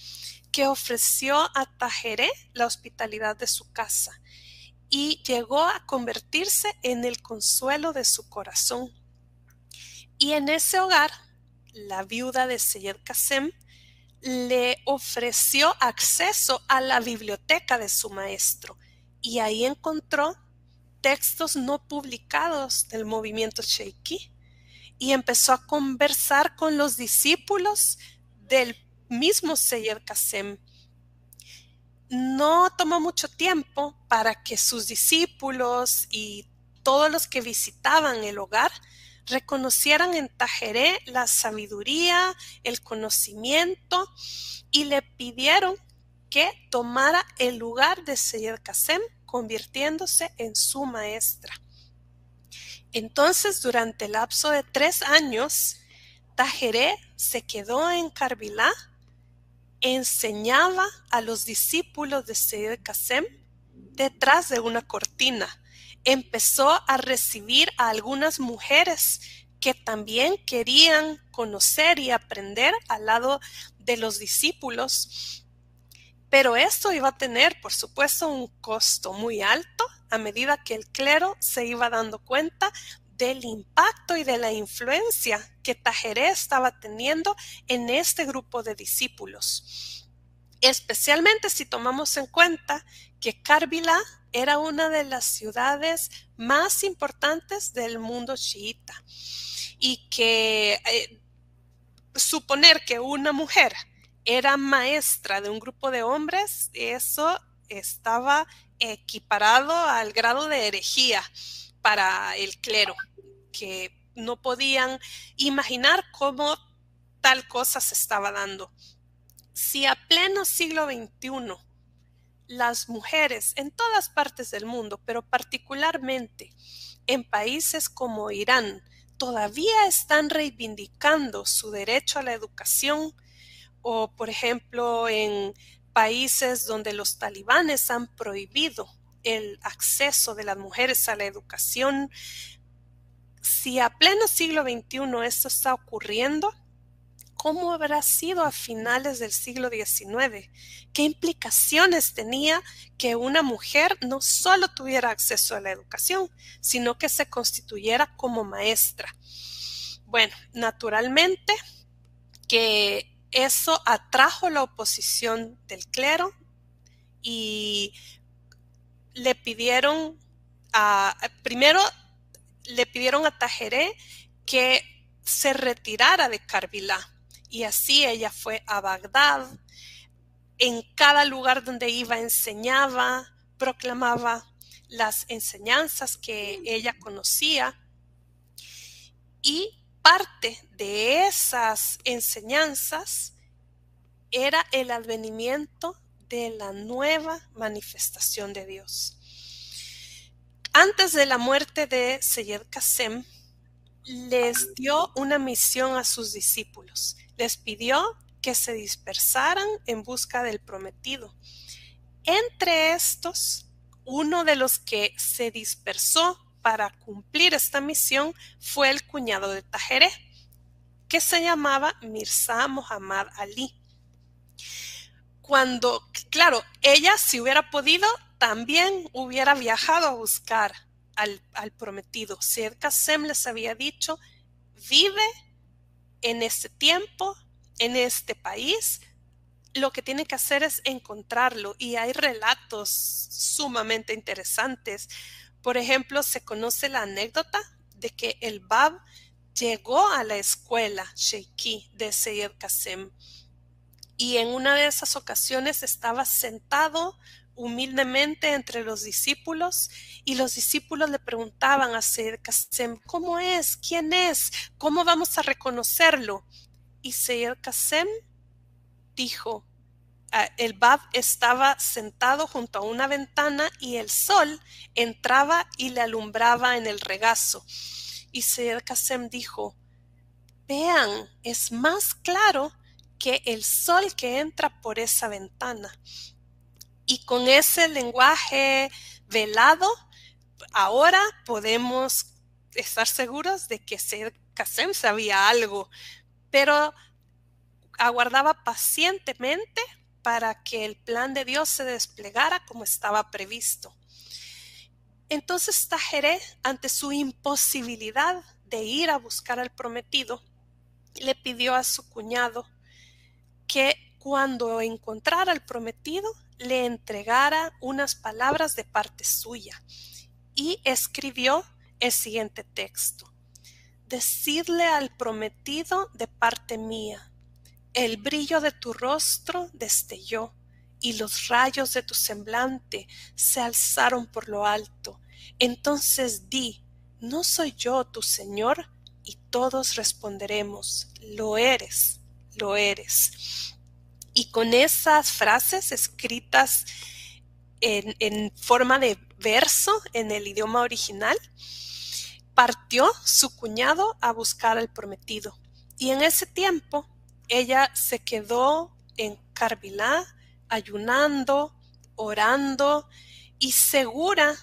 Speaker 4: que ofreció a Tajeré la hospitalidad de su casa y llegó a convertirse en el consuelo de su corazón. Y en ese hogar, la viuda de Seyed Kasem le ofreció acceso a la biblioteca de su maestro y ahí encontró textos no publicados del movimiento Sheikhi y empezó a conversar con los discípulos del mismo Seyer Kasem no tomó mucho tiempo para que sus discípulos y todos los que visitaban el hogar reconocieran en Tajeré la sabiduría, el conocimiento y le pidieron que tomara el lugar de Seyyed Kasem, convirtiéndose en su maestra. Entonces, durante el lapso de tres años, Tajeré se quedó en Carvilá enseñaba a los discípulos de Seyyed Kasem detrás de una cortina. Empezó a recibir a algunas mujeres que también querían conocer y aprender al lado de los discípulos. Pero esto iba a tener, por supuesto, un costo muy alto a medida que el clero se iba dando cuenta del impacto y de la influencia que Tajeré estaba teniendo en este grupo de discípulos. Especialmente si tomamos en cuenta que Karbila era una de las ciudades más importantes del mundo chiita y que eh, suponer que una mujer era maestra de un grupo de hombres, eso estaba equiparado al grado de herejía para el clero, que no podían imaginar cómo tal cosa se estaba dando. Si a pleno siglo XXI las mujeres en todas partes del mundo, pero particularmente en países como Irán, todavía están reivindicando su derecho a la educación, o por ejemplo en países donde los talibanes han prohibido el acceso de las mujeres a la educación. Si a pleno siglo XXI esto está ocurriendo, ¿cómo habrá sido a finales del siglo XIX? ¿Qué implicaciones tenía que una mujer no solo tuviera acceso a la educación, sino que se constituyera como maestra? Bueno, naturalmente que eso atrajo la oposición del clero y le pidieron primero le pidieron a Tajeré que se retirara de Carbilá y así ella fue a Bagdad. En cada lugar donde iba enseñaba, proclamaba las enseñanzas que ella conocía y parte de esas enseñanzas era el advenimiento de la nueva manifestación de Dios. Antes de la muerte de Seyed Kasem, les dio una misión a sus discípulos. Les pidió que se dispersaran en busca del prometido. Entre estos, uno de los que se dispersó para cumplir esta misión fue el cuñado de Tajeré, que se llamaba Mirza Muhammad Ali. Cuando, claro, ella si hubiera podido, también hubiera viajado a buscar al, prometido. Sed Kasem les había dicho, vive en este tiempo, en este país, lo que tiene que hacer es encontrarlo y hay relatos sumamente interesantes. Por ejemplo, se conoce la anécdota de que el Bab llegó a la escuela Sheikhi de Seyed Kasem y en una de esas ocasiones estaba sentado humildemente entre los discípulos y los discípulos le preguntaban a Seyed Kasem, ¿cómo es? ¿Quién es? ¿Cómo vamos a reconocerlo? Y Seyed Kasem dijo, ah, el Bab estaba sentado junto a una ventana y el sol entraba y le alumbraba en el regazo. Y Kasem dijo, vean, es más claro que el sol que entra por esa ventana. Y con ese lenguaje velado, ahora podemos estar seguros de que Kasem sabía algo, pero aguardaba pacientemente para que el plan de Dios se desplegara como estaba previsto. Entonces Tajeré, ante su imposibilidad de ir a buscar al prometido, le pidió a su cuñado que cuando encontrara al prometido le entregara unas palabras de parte suya y escribió el siguiente texto. Decidle al prometido de parte mía, el brillo de tu rostro destelló y los rayos de tu semblante se alzaron por lo alto. Entonces di, ¿no soy yo tu Señor? Y todos responderemos, lo eres, lo eres y con esas frases escritas en, forma de verso en el idioma original, partió su cuñado a buscar al prometido. Y en ese tiempo ella se quedó en Carvilá ayunando, orando y segura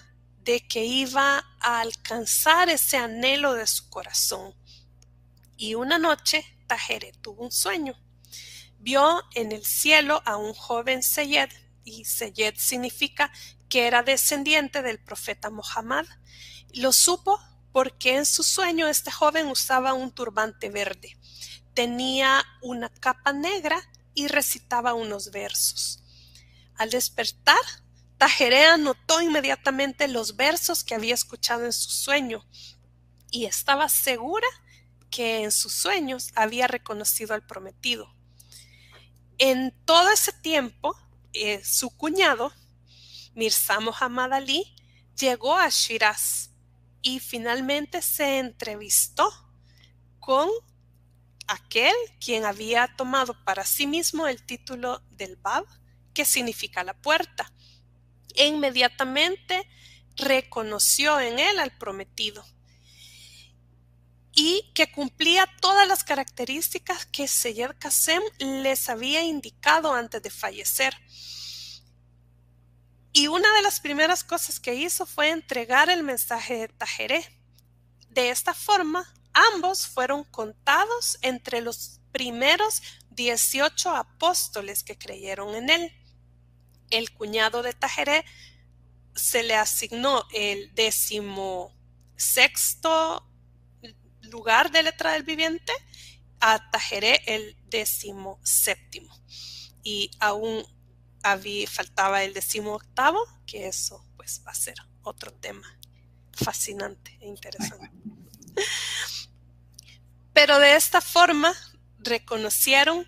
Speaker 4: de que iba a alcanzar ese anhelo de su corazón. Y una noche Tajere tuvo un sueño vio en el cielo a un joven Seyed, y Seyed significa que era descendiente del profeta Muhammad. Lo supo porque en su sueño este joven usaba un turbante verde, tenía una capa negra y recitaba unos versos. Al despertar, Tajeré anotó inmediatamente los versos que había escuchado en su sueño y estaba segura que en sus sueños había reconocido al prometido. En todo ese tiempo, eh, su cuñado, Mirza Muhammad Ali, llegó a Shiraz y finalmente se entrevistó con aquel quien había tomado para sí mismo el título del Bab, que significa la puerta. E inmediatamente reconoció en él al prometido y que cumplía todas las características que Seyed Kasem les había indicado antes de fallecer. Y una de las primeras cosas que hizo fue entregar el mensaje de Tajeré. De esta forma, ambos fueron contados entre los primeros 18 apóstoles que creyeron en él. El cuñado de Tajeré se le asignó el décimo sexto lugar de letra del viviente, a Tajeré el décimo séptimo. Y aún había, faltaba el décimo octavo, que eso pues va a ser otro tema fascinante e interesante. Pero de esta forma reconocieron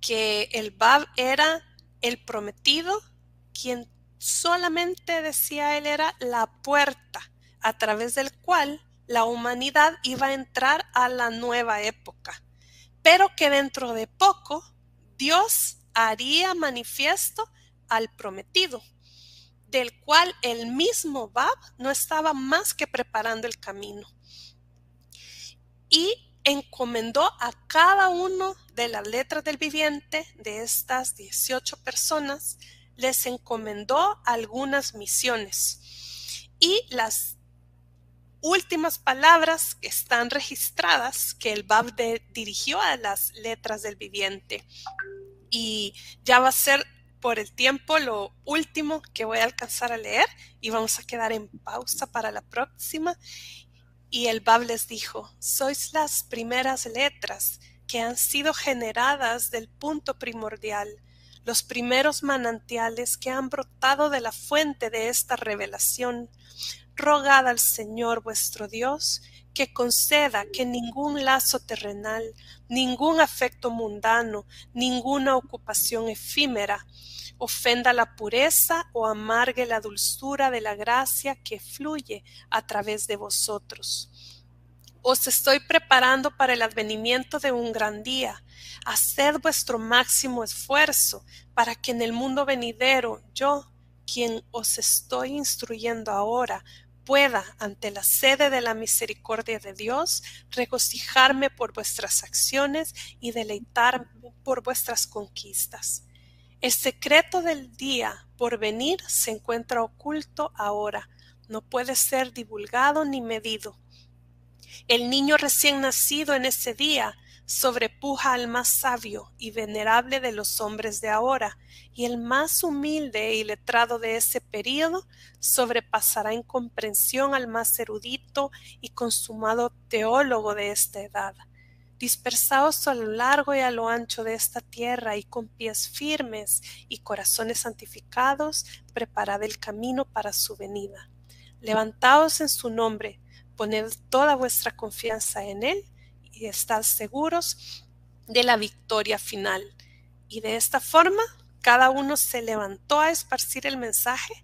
Speaker 4: que el Bab era el prometido, quien solamente decía él era la puerta a través del cual la humanidad iba a entrar a la nueva época, pero que dentro de poco Dios haría manifiesto al prometido, del cual el mismo Bab no estaba más que preparando el camino. Y encomendó a cada uno de las letras del viviente de estas 18 personas les encomendó algunas misiones y las últimas palabras que están registradas que el Bab dirigió a las letras del viviente. Y ya va a ser por el tiempo lo último que voy a alcanzar a leer y vamos a quedar en pausa para la próxima. Y el Bab les dijo, sois las primeras letras que han sido generadas del punto primordial los primeros manantiales que han brotado de la fuente de esta revelación. Rogad al Señor vuestro Dios que conceda que ningún lazo terrenal, ningún afecto mundano, ninguna ocupación efímera, ofenda la pureza o amargue la dulzura de la gracia que fluye a través de vosotros os estoy preparando para el advenimiento de un gran día. Haced vuestro máximo esfuerzo para que en el mundo venidero yo, quien os estoy instruyendo ahora, pueda, ante la sede de la misericordia de Dios, regocijarme por vuestras acciones y deleitarme por vuestras conquistas. El secreto del día por venir se encuentra oculto ahora, no puede ser divulgado ni medido el niño recién nacido en ese día sobrepuja al más sabio y venerable de los hombres de ahora, y el más humilde y letrado de ese período sobrepasará en comprensión al más erudito y consumado teólogo de esta edad. Dispersaos a lo largo y a lo ancho de esta tierra y con pies firmes y corazones santificados, preparad el camino para su venida. Levantaos en su nombre, Poned toda vuestra confianza en Él y estad seguros de la victoria final. Y de esta forma, cada uno se levantó a esparcir el mensaje.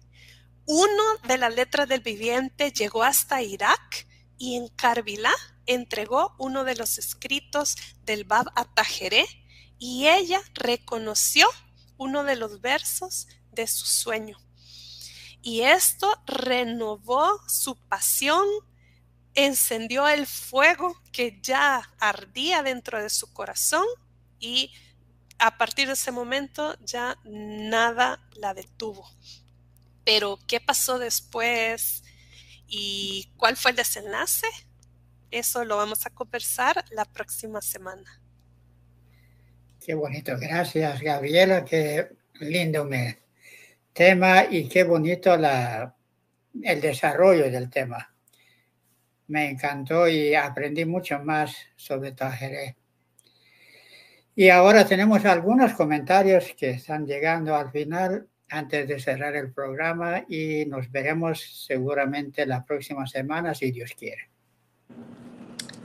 Speaker 4: Uno de las letras del viviente llegó hasta Irak y en Carbilá entregó uno de los escritos del Bab Atajeré y ella reconoció uno de los versos de su sueño. Y esto renovó su pasión encendió el fuego que ya ardía dentro de su corazón y a partir de ese momento ya nada la detuvo. Pero ¿qué pasó después y cuál fue el desenlace? Eso lo vamos a conversar la próxima semana.
Speaker 1: Qué bonito, gracias Gabriela, qué lindo tema y qué bonito el desarrollo del tema me encantó y aprendí mucho más sobre Tajeré. Y ahora tenemos algunos comentarios que están llegando al final antes de cerrar el programa y nos veremos seguramente la próxima semana si Dios quiere.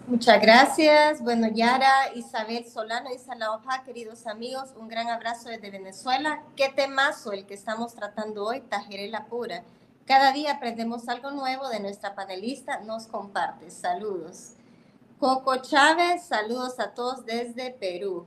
Speaker 2: Muchas gracias. Bueno, Yara, Isabel Solano y Salaoja, queridos amigos, un gran abrazo desde Venezuela. Qué temazo el que estamos tratando hoy, Tajeré la Pura. Cada día aprendemos algo nuevo de nuestra panelista, nos comparte. Saludos. Coco Chávez, saludos a todos desde Perú.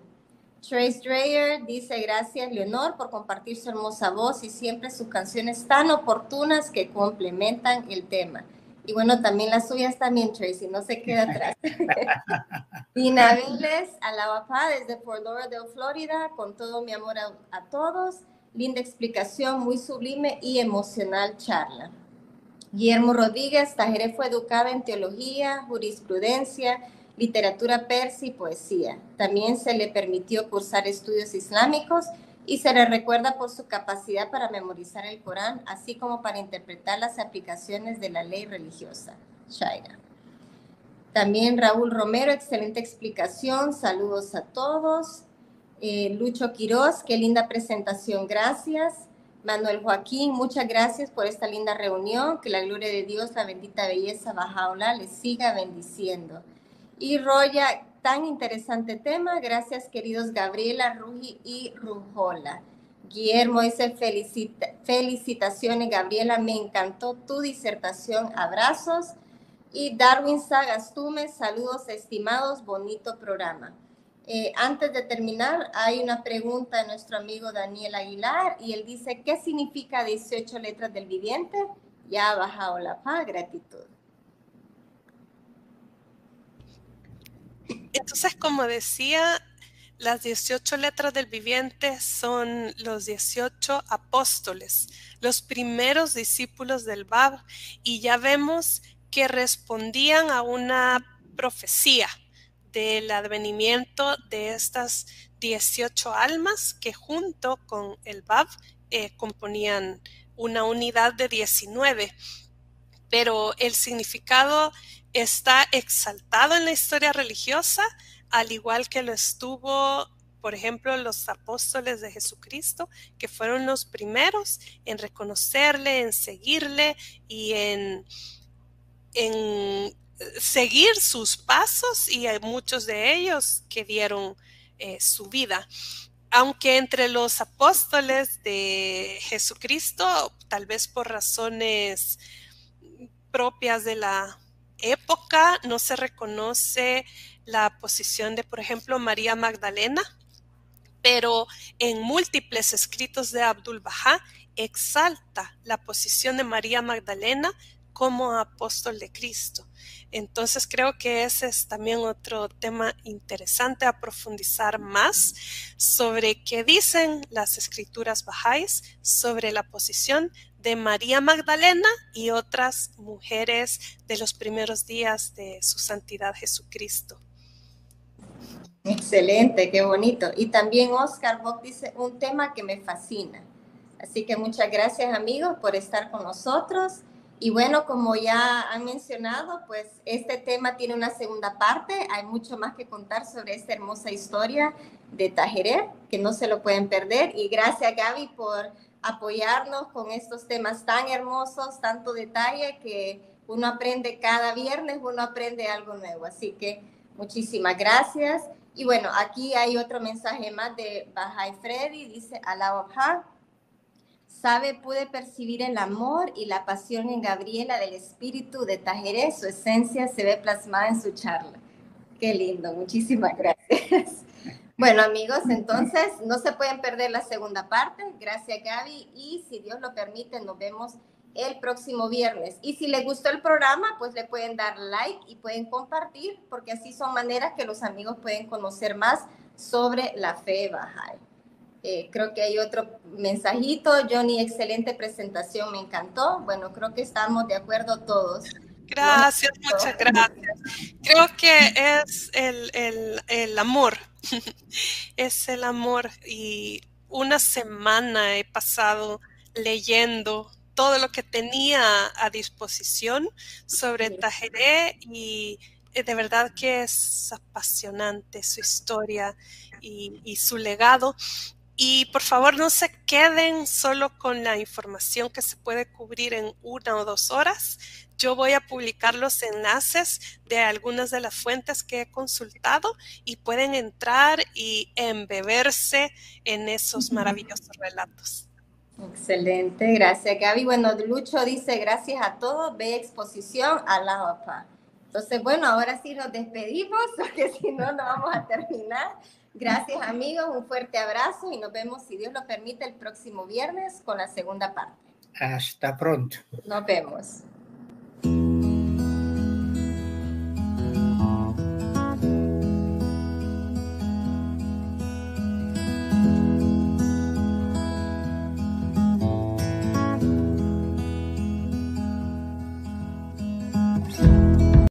Speaker 2: Trace Dreyer dice gracias Leonor por compartir su hermosa voz y siempre sus canciones tan oportunas que complementan el tema. Y bueno, también las suyas también, Tracy, no se queda atrás. Dina Viles, a la papá desde Fort Lauderdale, Florida, con todo mi amor a, a todos linda explicación, muy sublime y emocional charla. Guillermo Rodríguez, Tajere fue educada en teología, jurisprudencia, literatura persa y poesía. También se le permitió cursar estudios islámicos y se le recuerda por su capacidad para memorizar el Corán, así como para interpretar las aplicaciones de la ley religiosa. Shaira. También Raúl Romero, excelente explicación. Saludos a todos. Eh, Lucho Quiroz, qué linda presentación, gracias. Manuel Joaquín, muchas gracias por esta linda reunión. Que la gloria de Dios, la bendita belleza Bajaola, les siga bendiciendo. Y Roya, tan interesante tema. Gracias, queridos Gabriela, Rugi y Rujola. Guillermo dice felicita, felicitaciones, Gabriela, me encantó tu disertación. Abrazos. Y Darwin Sagastume, saludos estimados, bonito programa. Eh, antes de terminar, hay una pregunta de nuestro amigo Daniel Aguilar y él dice, ¿qué significa 18 letras del viviente? Ya ha bajado la paz, gratitud.
Speaker 4: Entonces, como decía, las 18 letras del viviente son los 18 apóstoles, los primeros discípulos del Bab, y ya vemos que respondían a una profecía del advenimiento de estas 18 almas que junto con el Bab eh, componían una unidad de 19. Pero el significado está exaltado en la historia religiosa, al igual que lo estuvo, por ejemplo, los apóstoles de Jesucristo, que fueron los primeros en reconocerle, en seguirle y en, en seguir sus pasos y hay muchos de ellos que dieron eh, su vida. Aunque entre los apóstoles de Jesucristo, tal vez por razones propias de la época, no se reconoce la posición de, por ejemplo, María Magdalena, pero en múltiples escritos de Abdul Bahá exalta la posición de María Magdalena como apóstol de Cristo. Entonces creo que ese es también otro tema interesante a profundizar más sobre qué dicen las escrituras bajáis sobre la posición de María Magdalena y otras mujeres de los primeros días de su santidad Jesucristo.
Speaker 2: Excelente, qué bonito. Y también Oscar Bock dice un tema que me fascina. Así que muchas gracias amigos por estar con nosotros. Y bueno, como ya han mencionado, pues este tema tiene una segunda parte. Hay mucho más que contar sobre esta hermosa historia de Tajeré, que no se lo pueden perder. Y gracias Gaby por apoyarnos con estos temas tan hermosos, tanto detalle que uno aprende cada viernes, uno aprende algo nuevo. Así que muchísimas gracias. Y bueno, aquí hay otro mensaje más de Bajay Freddy, dice Alabha Sabe, pude percibir el amor y la pasión en Gabriela del espíritu de Tajeré. Su esencia se ve plasmada en su charla. Qué lindo, muchísimas gracias. Bueno, amigos, entonces no se pueden perder la segunda parte. Gracias, Gaby. Y si Dios lo permite, nos vemos el próximo viernes. Y si les gustó el programa, pues le pueden dar like y pueden compartir, porque así son maneras que los amigos pueden conocer más sobre la fe Bahá'í. Eh, creo que hay otro mensajito. Johnny, excelente presentación, me encantó. Bueno, creo que estamos de acuerdo todos.
Speaker 4: Gracias, muchas gracias. Creo que es el, el, el amor, es el amor y una semana he pasado leyendo todo lo que tenía a disposición sobre Tajeré y eh, de verdad que es apasionante su historia y, y su legado. Y por favor no se queden solo con la información que se puede cubrir en una o dos horas. Yo voy a publicar los enlaces de algunas de las fuentes que he consultado y pueden entrar y embeberse en esos maravillosos relatos.
Speaker 2: Excelente, gracias Gaby. Bueno, Lucho dice gracias a todos, ve exposición a la OPA. Entonces, bueno, ahora sí nos despedimos, porque si no, no vamos a terminar. Gracias amigos, un fuerte abrazo y nos vemos, si Dios lo permite, el próximo viernes con la segunda parte.
Speaker 1: Hasta pronto.
Speaker 2: Nos vemos.